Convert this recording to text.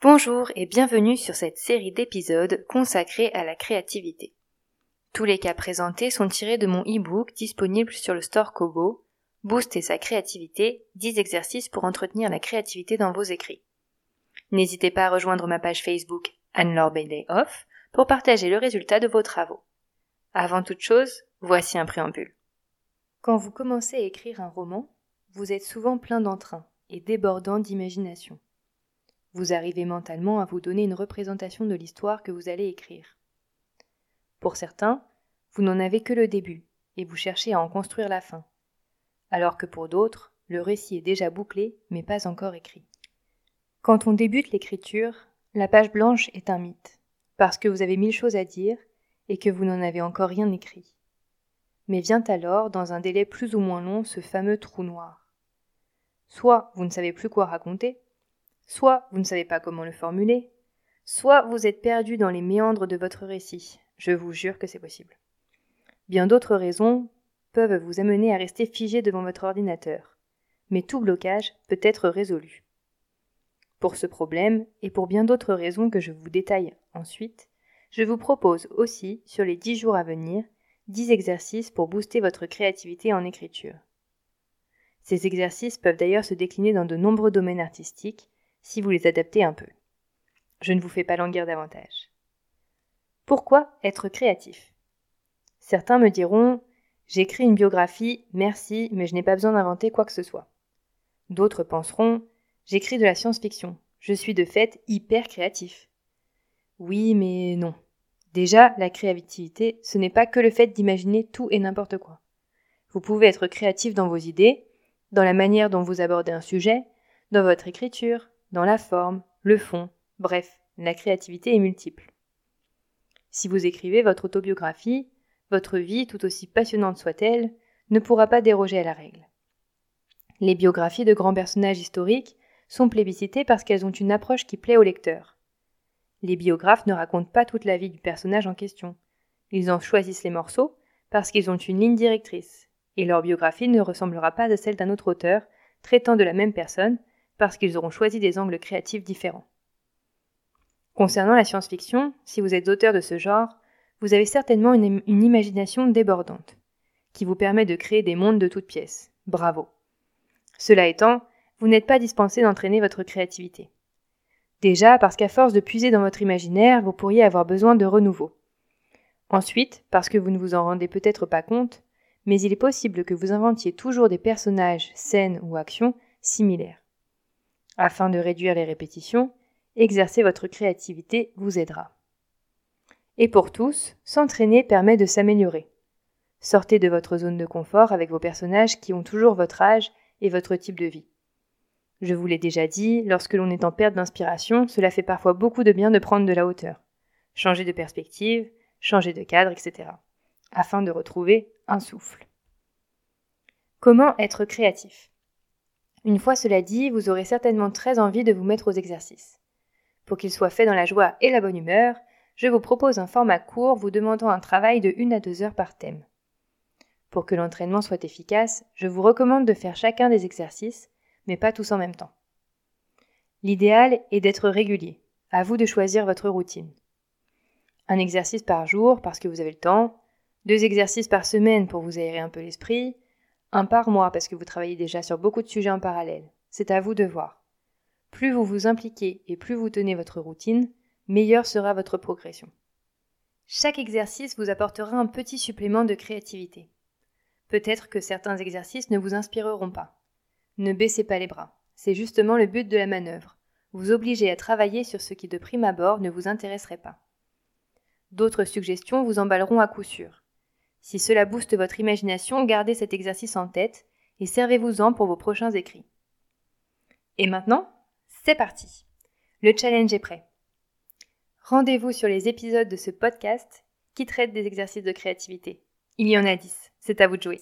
Bonjour et bienvenue sur cette série d'épisodes consacrée à la créativité. Tous les cas présentés sont tirés de mon e-book disponible sur le store Kobo, Booster sa créativité, 10 exercices pour entretenir la créativité dans vos écrits. N'hésitez pas à rejoindre ma page Facebook Anne-Laure Off pour partager le résultat de vos travaux. Avant toute chose, voici un préambule. Quand vous commencez à écrire un roman, vous êtes souvent plein d'entrain et débordant d'imagination. Vous arrivez mentalement à vous donner une représentation de l'histoire que vous allez écrire. Pour certains, vous n'en avez que le début, et vous cherchez à en construire la fin, alors que pour d'autres, le récit est déjà bouclé, mais pas encore écrit. Quand on débute l'écriture, la page blanche est un mythe, parce que vous avez mille choses à dire et que vous n'en avez encore rien écrit. Mais vient alors, dans un délai plus ou moins long, ce fameux trou noir. Soit vous ne savez plus quoi raconter, Soit vous ne savez pas comment le formuler, soit vous êtes perdu dans les méandres de votre récit. Je vous jure que c'est possible. Bien d'autres raisons peuvent vous amener à rester figé devant votre ordinateur, mais tout blocage peut être résolu. Pour ce problème, et pour bien d'autres raisons que je vous détaille ensuite, je vous propose aussi, sur les dix jours à venir, dix exercices pour booster votre créativité en écriture. Ces exercices peuvent d'ailleurs se décliner dans de nombreux domaines artistiques, si vous les adaptez un peu. Je ne vous fais pas languir davantage. Pourquoi être créatif? Certains me diront J'écris une biographie, merci, mais je n'ai pas besoin d'inventer quoi que ce soit. D'autres penseront J'écris de la science-fiction, je suis de fait hyper créatif. Oui, mais non. Déjà, la créativité, ce n'est pas que le fait d'imaginer tout et n'importe quoi. Vous pouvez être créatif dans vos idées, dans la manière dont vous abordez un sujet, dans votre écriture, dans la forme, le fond, bref, la créativité est multiple. Si vous écrivez votre autobiographie, votre vie, tout aussi passionnante soit-elle, ne pourra pas déroger à la règle. Les biographies de grands personnages historiques sont plébiscitées parce qu'elles ont une approche qui plaît au lecteur. Les biographes ne racontent pas toute la vie du personnage en question. Ils en choisissent les morceaux parce qu'ils ont une ligne directrice, et leur biographie ne ressemblera pas à celle d'un autre auteur traitant de la même personne parce qu'ils auront choisi des angles créatifs différents. Concernant la science-fiction, si vous êtes auteur de ce genre, vous avez certainement une, imagination débordante, qui vous permet de créer des mondes de toutes pièces. Bravo. Cela étant, vous n'êtes pas dispensé d'entraîner votre créativité. Déjà parce qu'à force de puiser dans votre imaginaire, vous pourriez avoir besoin de renouveau. Ensuite, parce que vous ne vous en rendez peut-être pas compte, mais il est possible que vous inventiez toujours des personnages, scènes ou actions similaires. Afin de réduire les répétitions, exercer votre créativité vous aidera. Et pour tous, s'entraîner permet de s'améliorer. Sortez de votre zone de confort avec vos personnages qui ont toujours votre âge et votre type de vie. Je vous l'ai déjà dit, lorsque l'on est en perte d'inspiration, cela fait parfois beaucoup de bien de prendre de la hauteur, changer de perspective, changer de cadre, etc., afin de retrouver un souffle. Comment être créatif? Une fois cela dit, vous aurez certainement très envie de vous mettre aux exercices. Pour qu'ils soient faits dans la joie et la bonne humeur, je vous propose un format court vous demandant un travail de 1 à 2 heures par thème. Pour que l'entraînement soit efficace, je vous recommande de faire chacun des exercices, mais pas tous en même temps. L'idéal est d'être régulier. À vous de choisir votre routine. Un exercice par jour parce que vous avez le temps, deux exercices par semaine pour vous aérer un peu l'esprit, un par mois parce que vous travaillez déjà sur beaucoup de sujets en parallèle. C'est à vous de voir. Plus vous vous impliquez et plus vous tenez votre routine, meilleure sera votre progression. Chaque exercice vous apportera un petit supplément de créativité. Peut-être que certains exercices ne vous inspireront pas. Ne baissez pas les bras. C'est justement le but de la manœuvre. Vous obliger à travailler sur ce qui de prime abord ne vous intéresserait pas. D'autres suggestions vous emballeront à coup sûr. Si cela booste votre imagination, gardez cet exercice en tête et servez-vous-en pour vos prochains écrits. Et maintenant, c'est parti. Le challenge est prêt. Rendez-vous sur les épisodes de ce podcast qui traitent des exercices de créativité. Il y en a 10, c'est à vous de jouer.